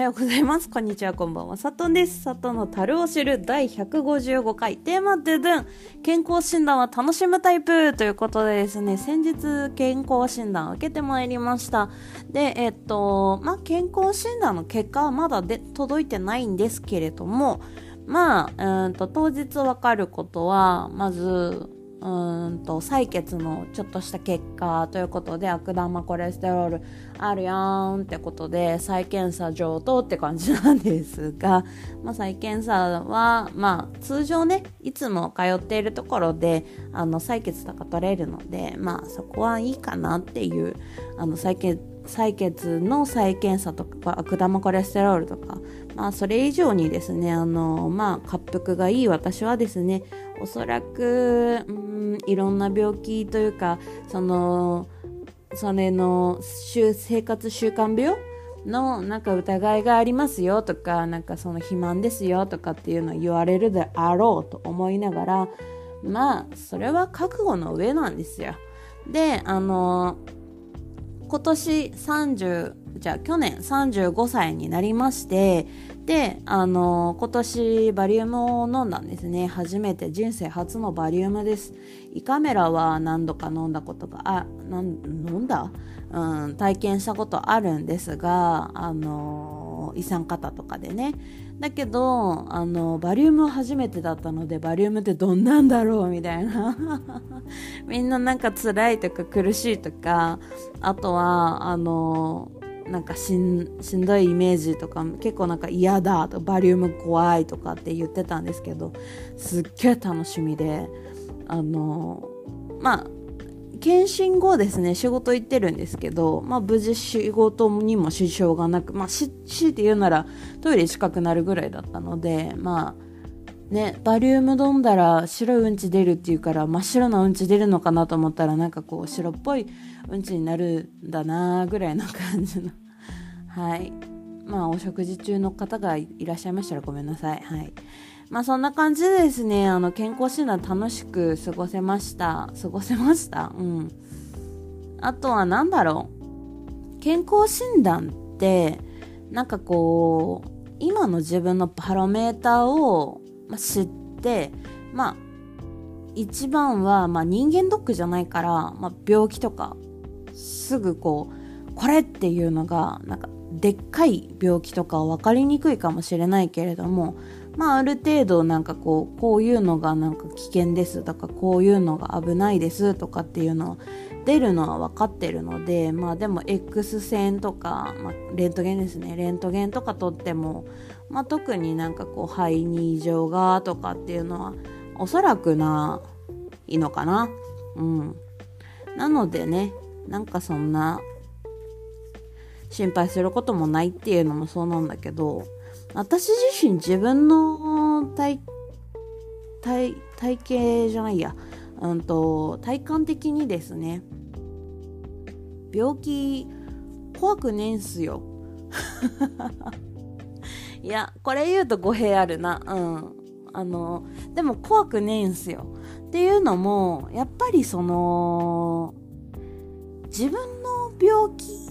はようございます。こんにちは、こんばんは。さとんです。さとの樽を知る第155回。テーマドゥドゥン。健康診断は楽しむタイプということでですね、先日健康診断を受けてまいりました。で、えっと、まあ、健康診断の結果はまだで届いてないんですけれども、まあ、うんと、当日わかることは、まず、うんと採血のちょっとした結果ということで悪玉コレステロールあるやんってことで再検査上等って感じなんですが、まあ、再検査は、まあ、通常ねいつも通っているところであの採血とか取れるので、まあ、そこはいいかなっていうあの採血採血の再検査とか悪玉コレステロールとか、まあ、それ以上にですねあの、まあ、滑腹がいい私はですねおそらく、うん、いろんな病気というかそのそれの生活習慣病のなんか疑いがありますよとかなんかその肥満ですよとかっていうのを言われるであろうと思いながらまあそれは覚悟の上なんですよ。であの今年30じゃあ去年35歳になりましてであの今年バリウムを飲んだんですね。初めて人生初のバリウムです。胃カメラは何度か飲んだことがあ飲んだ、うん、体験したことあるんですがあの胃酸型とかでね。だけどあのバリウム初めてだったのでバリウムってどんなんだろうみたいな。みんななんか辛いとか苦しいとかあとはあのなんかしんしんどいイメージとか結構なんか嫌だとバリウム怖いとかって言ってたんですけどすっげえ楽しみであのまあ検診後ですね仕事行ってるんですけど、まあ、無事仕事にも支障がなくまあし強いて言うならトイレ近くなるぐらいだったのでまあねバリウム飲んだら白いうんち出るっていうから真っ白なうんち出るのかなと思ったらなんかこう白っぽいうんちになるんだなぐらいな感じの。はい。まあお食事中の方がいらっしゃいましたらごめんなさい。はい。まあそんな感じでですねあの健康診断楽しく過ごせました。過ごせました？うん。あとは何だろう？健康診断ってなんかこう今の自分のパロメーターを、知ってまあ一番は、まあ、人間ドックじゃないから、まあ、病気とかすぐこうこれっていうのがなんかでっかい病気とかは分かりにくいかもしれないけれどもまあある程度なんかこうこういうのがなんか危険です。とかこういうのが危ないです。とかっていうのを出るのは分かってるのでまあでも X 線とか、まあ、レントゲンですね。レントゲンとか撮っても、まあ、特になんかこう肺に異常がとかっていうのはおそらくないいのかな。うん。なのでねなんかそんな心配することもないっていうのもそうなんだけど私自身自分の体体体型じゃないや、うんと、体感的にですね病気怖くねえんすよ。いやこれ言うと語弊あるな。うん。あのでも怖くねえんすよ。っていうのもやっぱりその自分の病気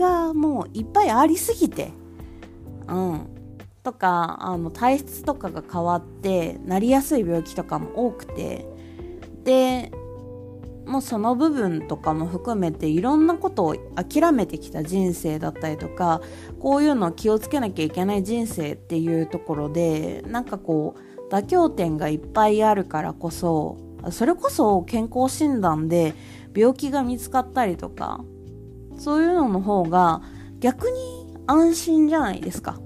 がもういっぱいありすぎて。うん。とかあの体質とかが変わってなりやすい病気とかも多くて。でもうその部分とかも含めていろんなことを諦めてきた人生だったりとかこういうのを気をつけなきゃいけない人生っていうところでなんかこう妥協点がいっぱいあるからこそそれこそ健康診断で病気が見つかったりとかそういうのの方が逆に安心じゃないですか。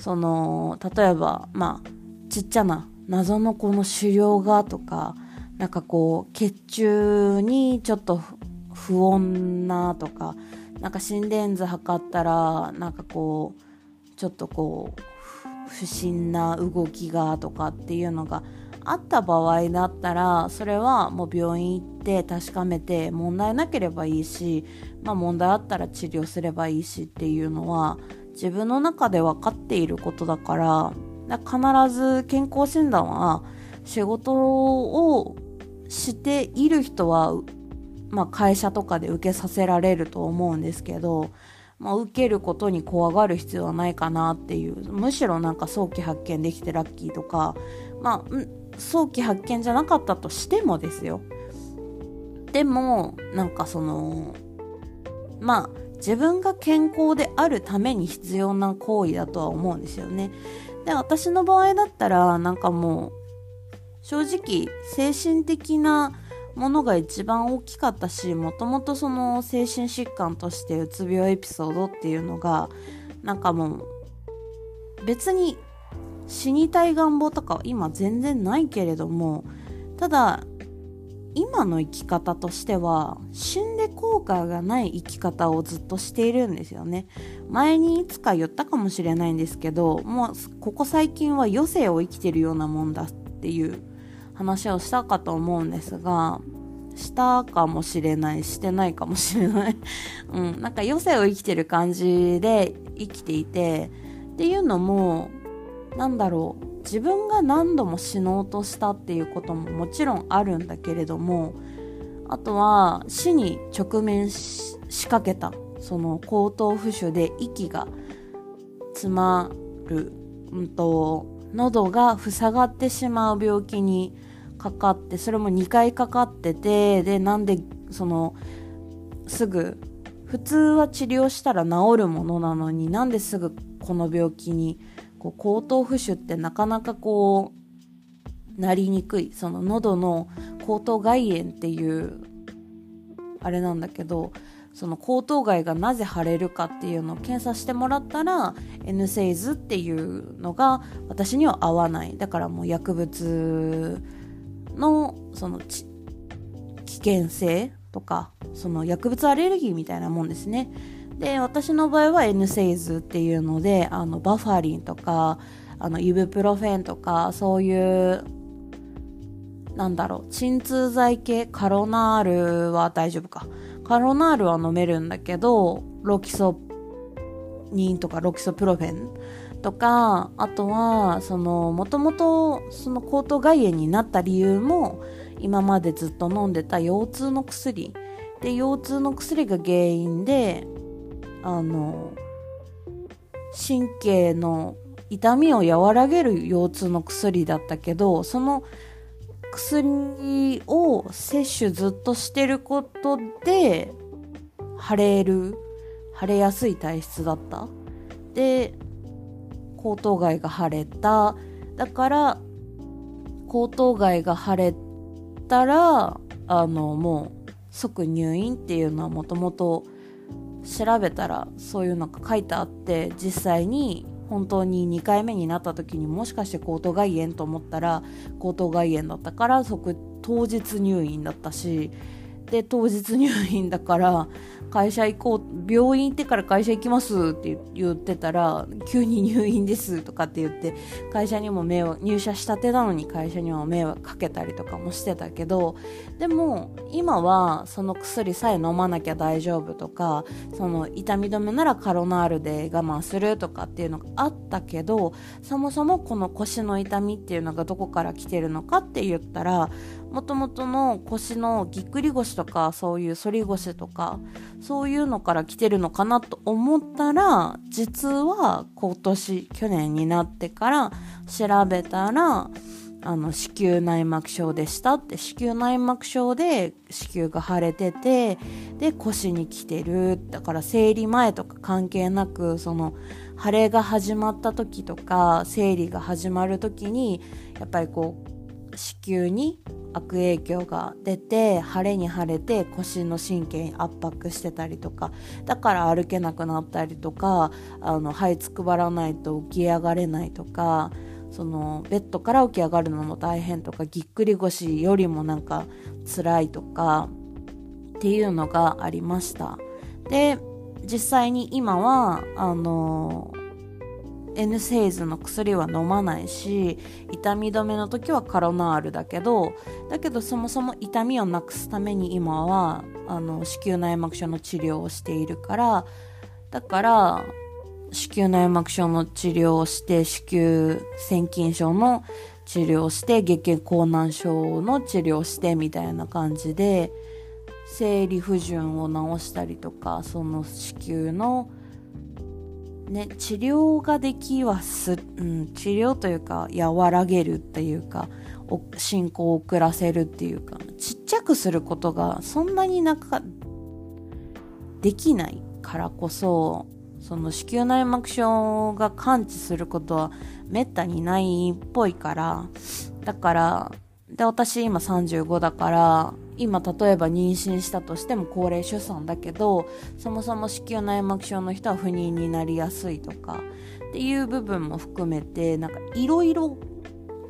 その例えばまあちっちゃな謎のこの腫瘍がとかなんかこう血中にちょっと不穏なとかなんか心電図測ったらなんかこうちょっとこう不審な動きがとかっていうのがあった場合だったらそれはもう病院行って確かめて問題なければいいし、まあ、問題あったら治療すればいいしっていうのは自分の中で分かっていることだから必ず健康診断は仕事をしている人は、まあ、会社とかで受けさせられると思うんですけどまあ、受けることに怖がる必要はないかなっていうむしろなんか早期発見できてラッキーとかまあ早期発見じゃなかったとしてもですよ。でもなんかそのまあ自分が健康であるために必要な行為だとは思うんですよね。で私の場合だったらなんかもう正直精神的なものが一番大きかったしもともとその精神疾患としてうつ病エピソードっていうのがなんかもう別に死にたい願望とかは今全然ないけれどもただ今の生き方としては死んで後悔がない生き方をずっとしているんですよね前にいつか言ったかもしれないんですけどもうここ最近は余生を生きてるようなもんだっていう話をしたかと思うんですが、したかもしれない、してないかもしれない。うん、なんか余生を生きてる感じで生きていて、っていうのも、なんだろう、自分が何度も死のうとしたっていうことももちろんあるんだけれども、あとは死に直面しかけた、その後頭浮腫で息が詰まる、うんと、喉が塞がってしまう病気にかかってそれも2回かかっててでなんでそのすぐ普通は治療したら治るものなのになんですぐこの病気にこう後頭浮腫ってなかなかこうなりにくい。その喉の喉頭蓋炎っていうあれなんだけどその喉頭蓋がなぜ腫れるかっていうのを検査してもらったら N セイズっていうのが私には合わない。だからもう薬物のその危険性とかその薬物アレルギーみたいなもんですね。で私の場合は N セイズっていうのであのバファリンとかあのイブプロフェンとかそういうなんだろう鎮痛剤系カロナールは大丈夫か。カロナールは飲めるんだけどロキソニンとかロキソプロフェンとかあとはそのもともとその喉頭蓋炎になった理由も今までずっと飲んでた腰痛の薬。で腰痛の薬が原因であの神経の痛みを和らげる腰痛の薬だったけどその薬を摂取ずっとしてることで腫れる腫れやすい体質だった。で喉頭蓋が腫れた。だから喉頭蓋が腫れたらあのもう即入院っていうのはもともと調べたらそういうのが書いてあって実際に本当に2回目になった時にもしかして喉頭蓋炎と思ったら喉頭蓋炎だったから即当日入院だったしで当日入院だから会社行こう、病院行ってから会社行きますって言ってたら、急に入院ですとかって言って、会社にも迷惑、入社したてなのに会社にも迷惑かけたりとかもしてたけど、でも今はその薬さえ飲まなきゃ大丈夫とか、その痛み止めならカロナールで我慢するとかっていうのがあったけど、そもそもこの腰の痛みっていうのがどこから来てるのかって言ったら、もともとの腰のぎっくり腰とかそういう反り腰とかそういうのから来てるのかなと思ったら実は今年去年になってから調べたらあの子宮内膜症でしたって子宮内膜症で子宮が腫れててで腰に来てる。だから生理前とか関係なくその腫れが始まった時とか生理が始まる時にやっぱりこう子宮に悪影響が出て腫れに腫れて腰の神経に圧迫してたりとかだから歩けなくなったりとかあの這いつくばらないと起き上がれないとかそのベッドから起き上がるのも大変とかぎっくり腰よりもなんか辛いとかっていうのがありました。で実際に今はあの N セイズの薬は飲まないし痛み止めの時はカロナールだけどだけどそもそも痛みをなくすために今はあの子宮内膜症の治療をしているからだから子宮内膜症の治療をして子宮腺筋症の治療をして月経困難症の治療をしてみたいな感じで生理不順を治したりとかその子宮のね、治療ができはす、うん、治療というか和らげるっていうか進行を遅らせるっていうかちっちゃくすることがそんなになんかできないからこそその子宮内膜症が完治することはめったにないっぽいからだからで私今35だから今例えば妊娠したとしても高齢出産だけどそもそも子宮内膜症の人は不妊になりやすいとかっていう部分も含めてなんかいろいろ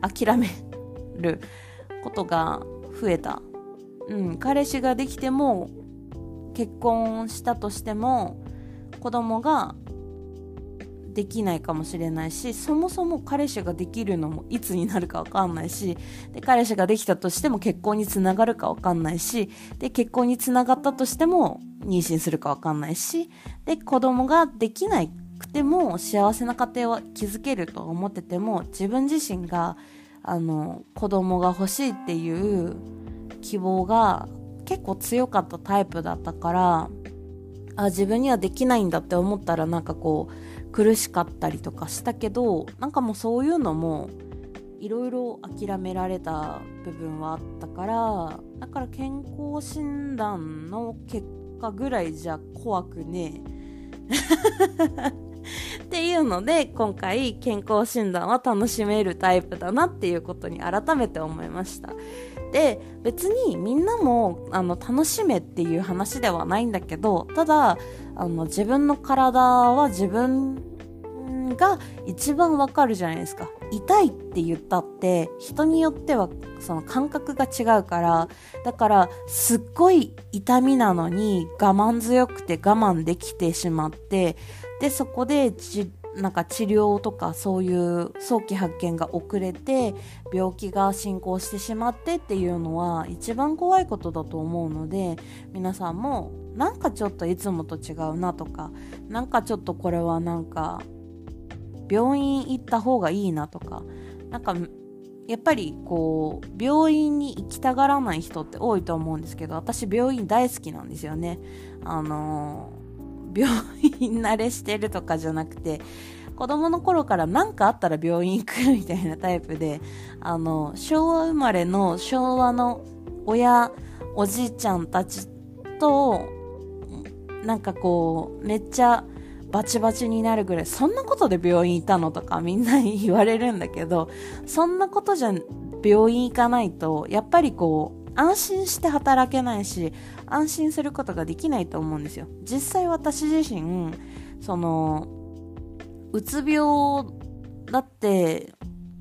諦めることが増えた。うん、彼氏ができても結婚したとしても子供ができないかもしれないしそもそも彼氏ができるのもいつになるか分かんないしで彼氏ができたとしても結婚につながるか分かんないしで結婚につながったとしても妊娠するか分かんないしで子供ができなくても幸せな家庭は築けると思ってても自分自身があの子供が欲しいっていう希望が結構強かったタイプだったからあ自分にはできないんだって思ったらなんかこう苦しかったりとかしたけどなんかもうそういうのもいろいろ諦められた部分はあったからだから健康診断の結果ぐらいじゃ怖くねえ。っていうので今回健康診断は楽しめるタイプだなっていうことに改めて思いました。で別にみんなもあの楽しめっていう話ではないんだけどただあの自分の体は自分が一番わかるじゃないですか。痛いって言ったって人によってはその感覚が違うからだからすっごい痛みなのに我慢強くて我慢できてしまってでそこでなんか治療とかそういう早期発見が遅れて病気が進行してしまってっていうのは一番怖いことだと思うので皆さんもなんかちょっといつもと違うなとかなんかちょっとこれはなんか病院行った方がいいなとかなんかやっぱりこう病院に行きたがらない人って多いと思うんですけど私病院大好きなんですよね。あの病院慣れしてるとかじゃなくて子供の頃から何かあったら病院行くみたいなタイプであの昭和生まれの昭和の親おじいちゃんたちとなんかこうめっちゃバチバチになるぐらいそんなことで病院いたのとかみんなに言われるんだけどそんなことじゃ病院行かないとやっぱりこう安心して働けないし安心することができないと思うんですよ。実際私自身そのうつ病だって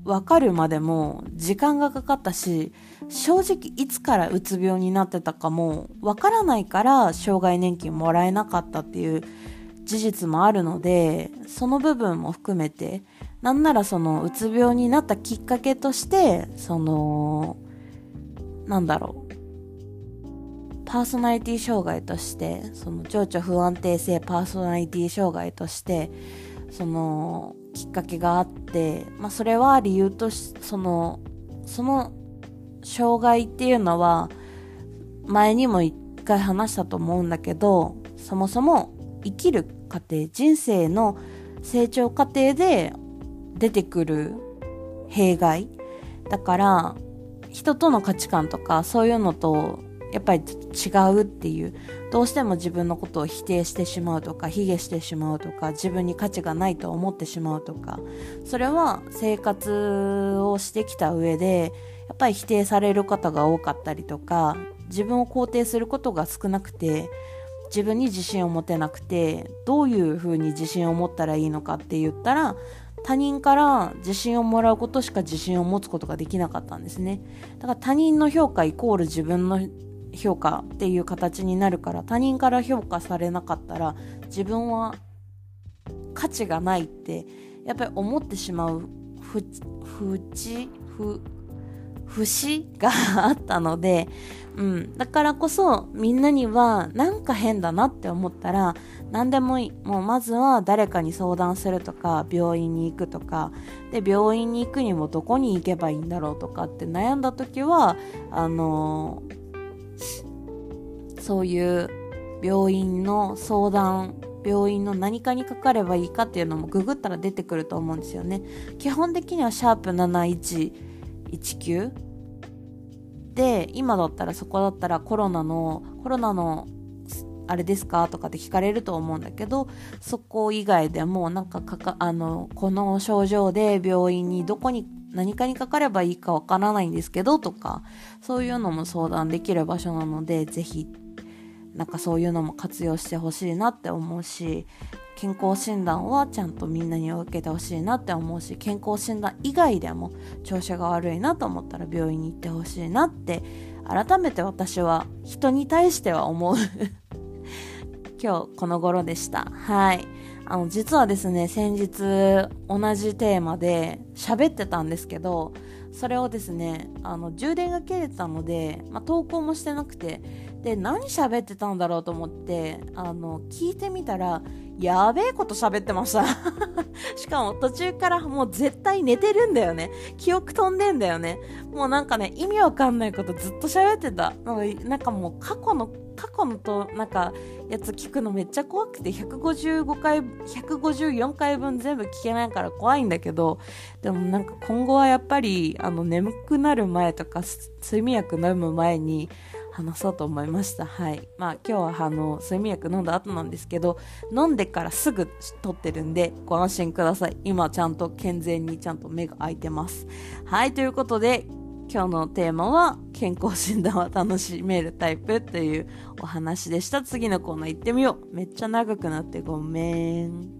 分かるまでも時間がかかったし正直いつからうつ病になってたかも分からないから障害年金もらえなかったっていう事実もあるのでその部分も含めてなんならそのうつ病になったきっかけとしてそのなんだろうパーソナリティ障害としてその情緒不安定性パーソナリティ障害としてそのきっかけがあって、まあ、それは理由としそのその障害っていうのは前にも一回話したと思うんだけどそもそも生きる過程人生の成長過程で出てくる弊害だから人との価値観とかそういうのとやっぱり違うっていう。どうしても自分のことを否定してしまうとか卑下してしまうとか自分に価値がないと思ってしまうとかそれは生活をしてきた上でやっぱり否定される方が多かったりとか自分を肯定することが少なくて自分に自信を持てなくてどういうふうに自信を持ったらいいのかって言ったら他人から自信をもらうことしか自信を持つことができなかったんですね。だから他人の評価イコール自分の評価っていう形になるから他人から評価されなかったら自分は価値がないってやっぱり思ってしまうふふちふ節があったので、うん、だからこそみんなにはなんか変だなって思ったら何でもいい。もうまずは誰かに相談するとか病院に行くとか。で病院に行くにもどこに行けばいいんだろうとかって悩んだ時はあのー、そういう病院の相談病院の何かにかかればいいかっていうのもググったら出てくると思うんですよね。基本的にはシャープ7119で、今だったらそこだったらコロナの、コロナのあれですか？とかって聞かれると思うんだけど、そこ以外でもなんかかか、あの、この症状で病院にどこに何かにかかればいいかわからないんですけどとか、そういうのも相談できる場所なので、ぜひなんかそういうのも活用してほしいなって思うし健康診断はちゃんとみんなに受けてほしいなって思うし健康診断以外でも調子が悪いなと思ったら病院に行ってほしいなって改めて私は人に対しては思う。今日この頃でした。はい。あの実はですね先日同じテーマで喋ってたんですけどそれをですねあの充電が切れてたので、まあ、投稿もしてなくてで何喋ってたんだろうと思ってあの聞いてみたらやべえこと喋ってました。しかも途中からもう絶対寝てるんだよね。記憶飛んでんだよね。もうなんかね意味わかんないことずっと喋ってた。なんかもう過去の過去のとなんかやつ聞くのめっちゃ怖くて155回154回分全部聞けないから怖いんだけどでもなんか今後はやっぱりあの眠くなる前とか睡眠薬飲む前に話そうと思いました。はい。まあ今日はあの、睡眠薬飲んだ後なんですけど、飲んでからすぐ取ってるんで、ご安心ください。今ちゃんと健全にちゃんと目が開いてます。はい。ということで、今日のテーマは、健康診断は楽しめるタイプというお話でした。次のコーナー行ってみよう。めっちゃ長くなってごめん。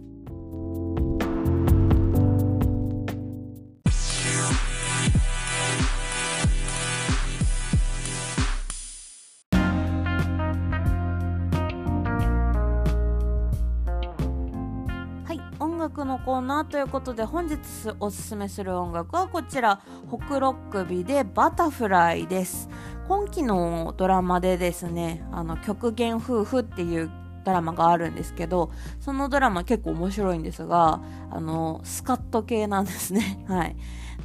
楽のコーナーということで本日おすすめする音楽はこちらホクロックビでバタフライです。今期のドラマでですねあの極限夫婦っていうドラマがあるんですけどそのドラマ結構面白いんですがあのスカット系なんですね。はい。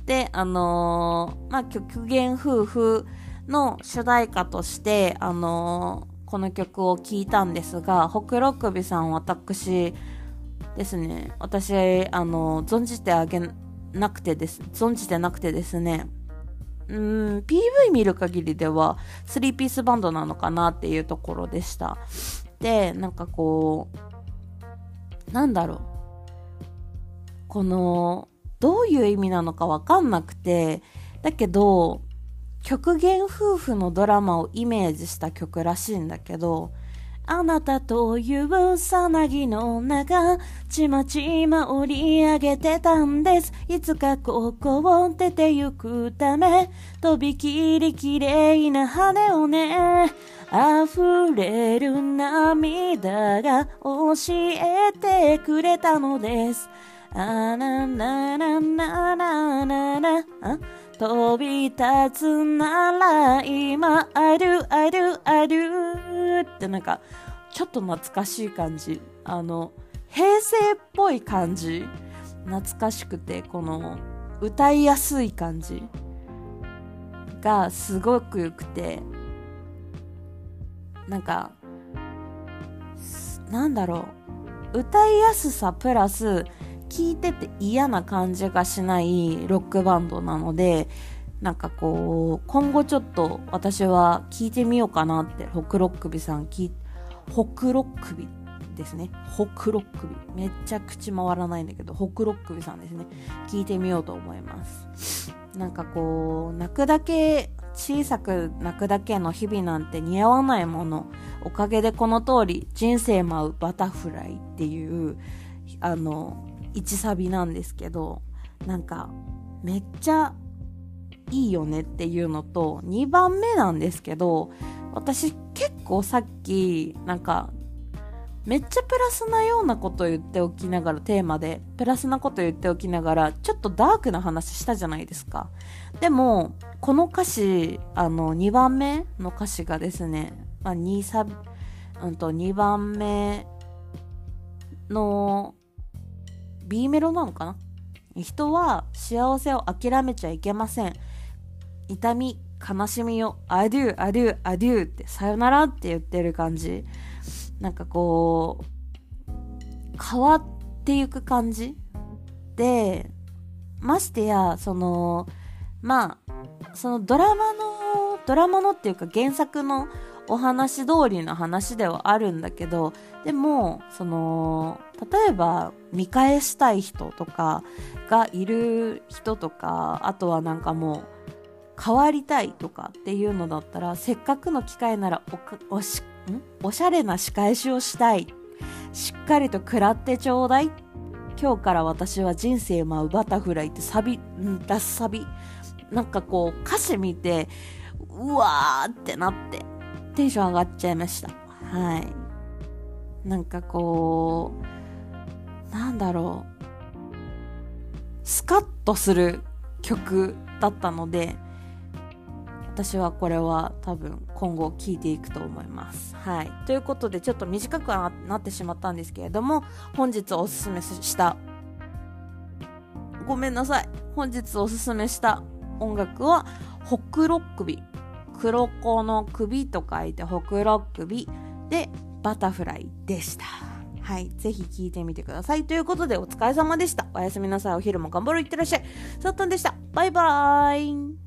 であのー、まあ極限夫婦の主題歌としてあのー、この曲を聴いたんですが、ホクロックビさん私、ですね、私、あの、存じてあげなくてです、存じてなくてですね、うん、PV 見る限りでは、3ピースバンドなのかなっていうところでした。で、なんかこう、なんだろう。この、どういう意味なのかわかんなくて、だけど、極限夫婦のドラマをイメージした曲らしいんだけど、あなたというさなぎの中、ちまちま折り上げてたんです。いつかここを出てゆくため、とびきり綺麗な羽をね、溢れる涙が教えてくれたのです。あななななななな、あ？飛び立つなら今あるあるある。ってなんかちょっと懐かしい感じ。あの平成っぽい感じ。懐かしくてこの歌いやすい感じ。がすごく良くて。なんかなんだろう。歌いやすさプラス聴いてて嫌な感じがしないロックバンドなので、なんかこう、今後ちょっと私は聴いてみようかなって、ホクロックビさん聞い、ホクロックビですね。ホクロックビ。めっちゃ口回らないんだけど、ホクロックビさんですね。聞いてみようと思います。なんかこう、泣くだけ、小さく泣くだけの日々なんて似合わないもの。おかげでこの通り、人生舞うバタフライっていう、あの、1サビなんですけどなんかめっちゃいいよねっていうのと2番目なんですけど私結構さっきなんかめっちゃプラスなようなこと言っておきながらテーマでプラスなこと言っておきながらちょっとダークな話したじゃないですか。でもこの歌詞あの2番目の歌詞がですね、まあ、2サビ、うんと2番目の B メロなのかな？人は幸せを諦めちゃいけません。痛み、悲しみを、アデュー、アデュー、アデューって、さよならって言ってる感じ。なんかこう、変わっていく感じで、ましてや、その、まあ、そのドラマの、ドラマのっていうか原作のお話通りの話ではあるんだけど、でも、その、例えば見返したい人とかがいる人とか、あとはなんかもう、変わりたいとかっていうのだったら、せっかくの機会ならお、おし、ん？おしゃれな仕返しをしたい。しっかりと食らってちょうだい。今日から私は人生舞うバタフライってサビ、ん？ラスサビ。なんかこう歌詞見て、うわーってなって、テンション上がっちゃいました。はい。なんかこう、んだろう。スカッとする曲だったので、私はこれは多分今後聞いていくと思います。はい。ということでちょっと短くはなってしまったんですけれども、本日おすすめしたごめんなさい。本日おすすめした音楽は、ホクロックビ。黒子の首と書いてホクロックビでバタフライでした。はい。ぜひ聞いてみてください。ということでお疲れ様でした。おやすみなさい。お昼も頑張ろう。いってらっしゃい。さっとんでした。バイバーイ。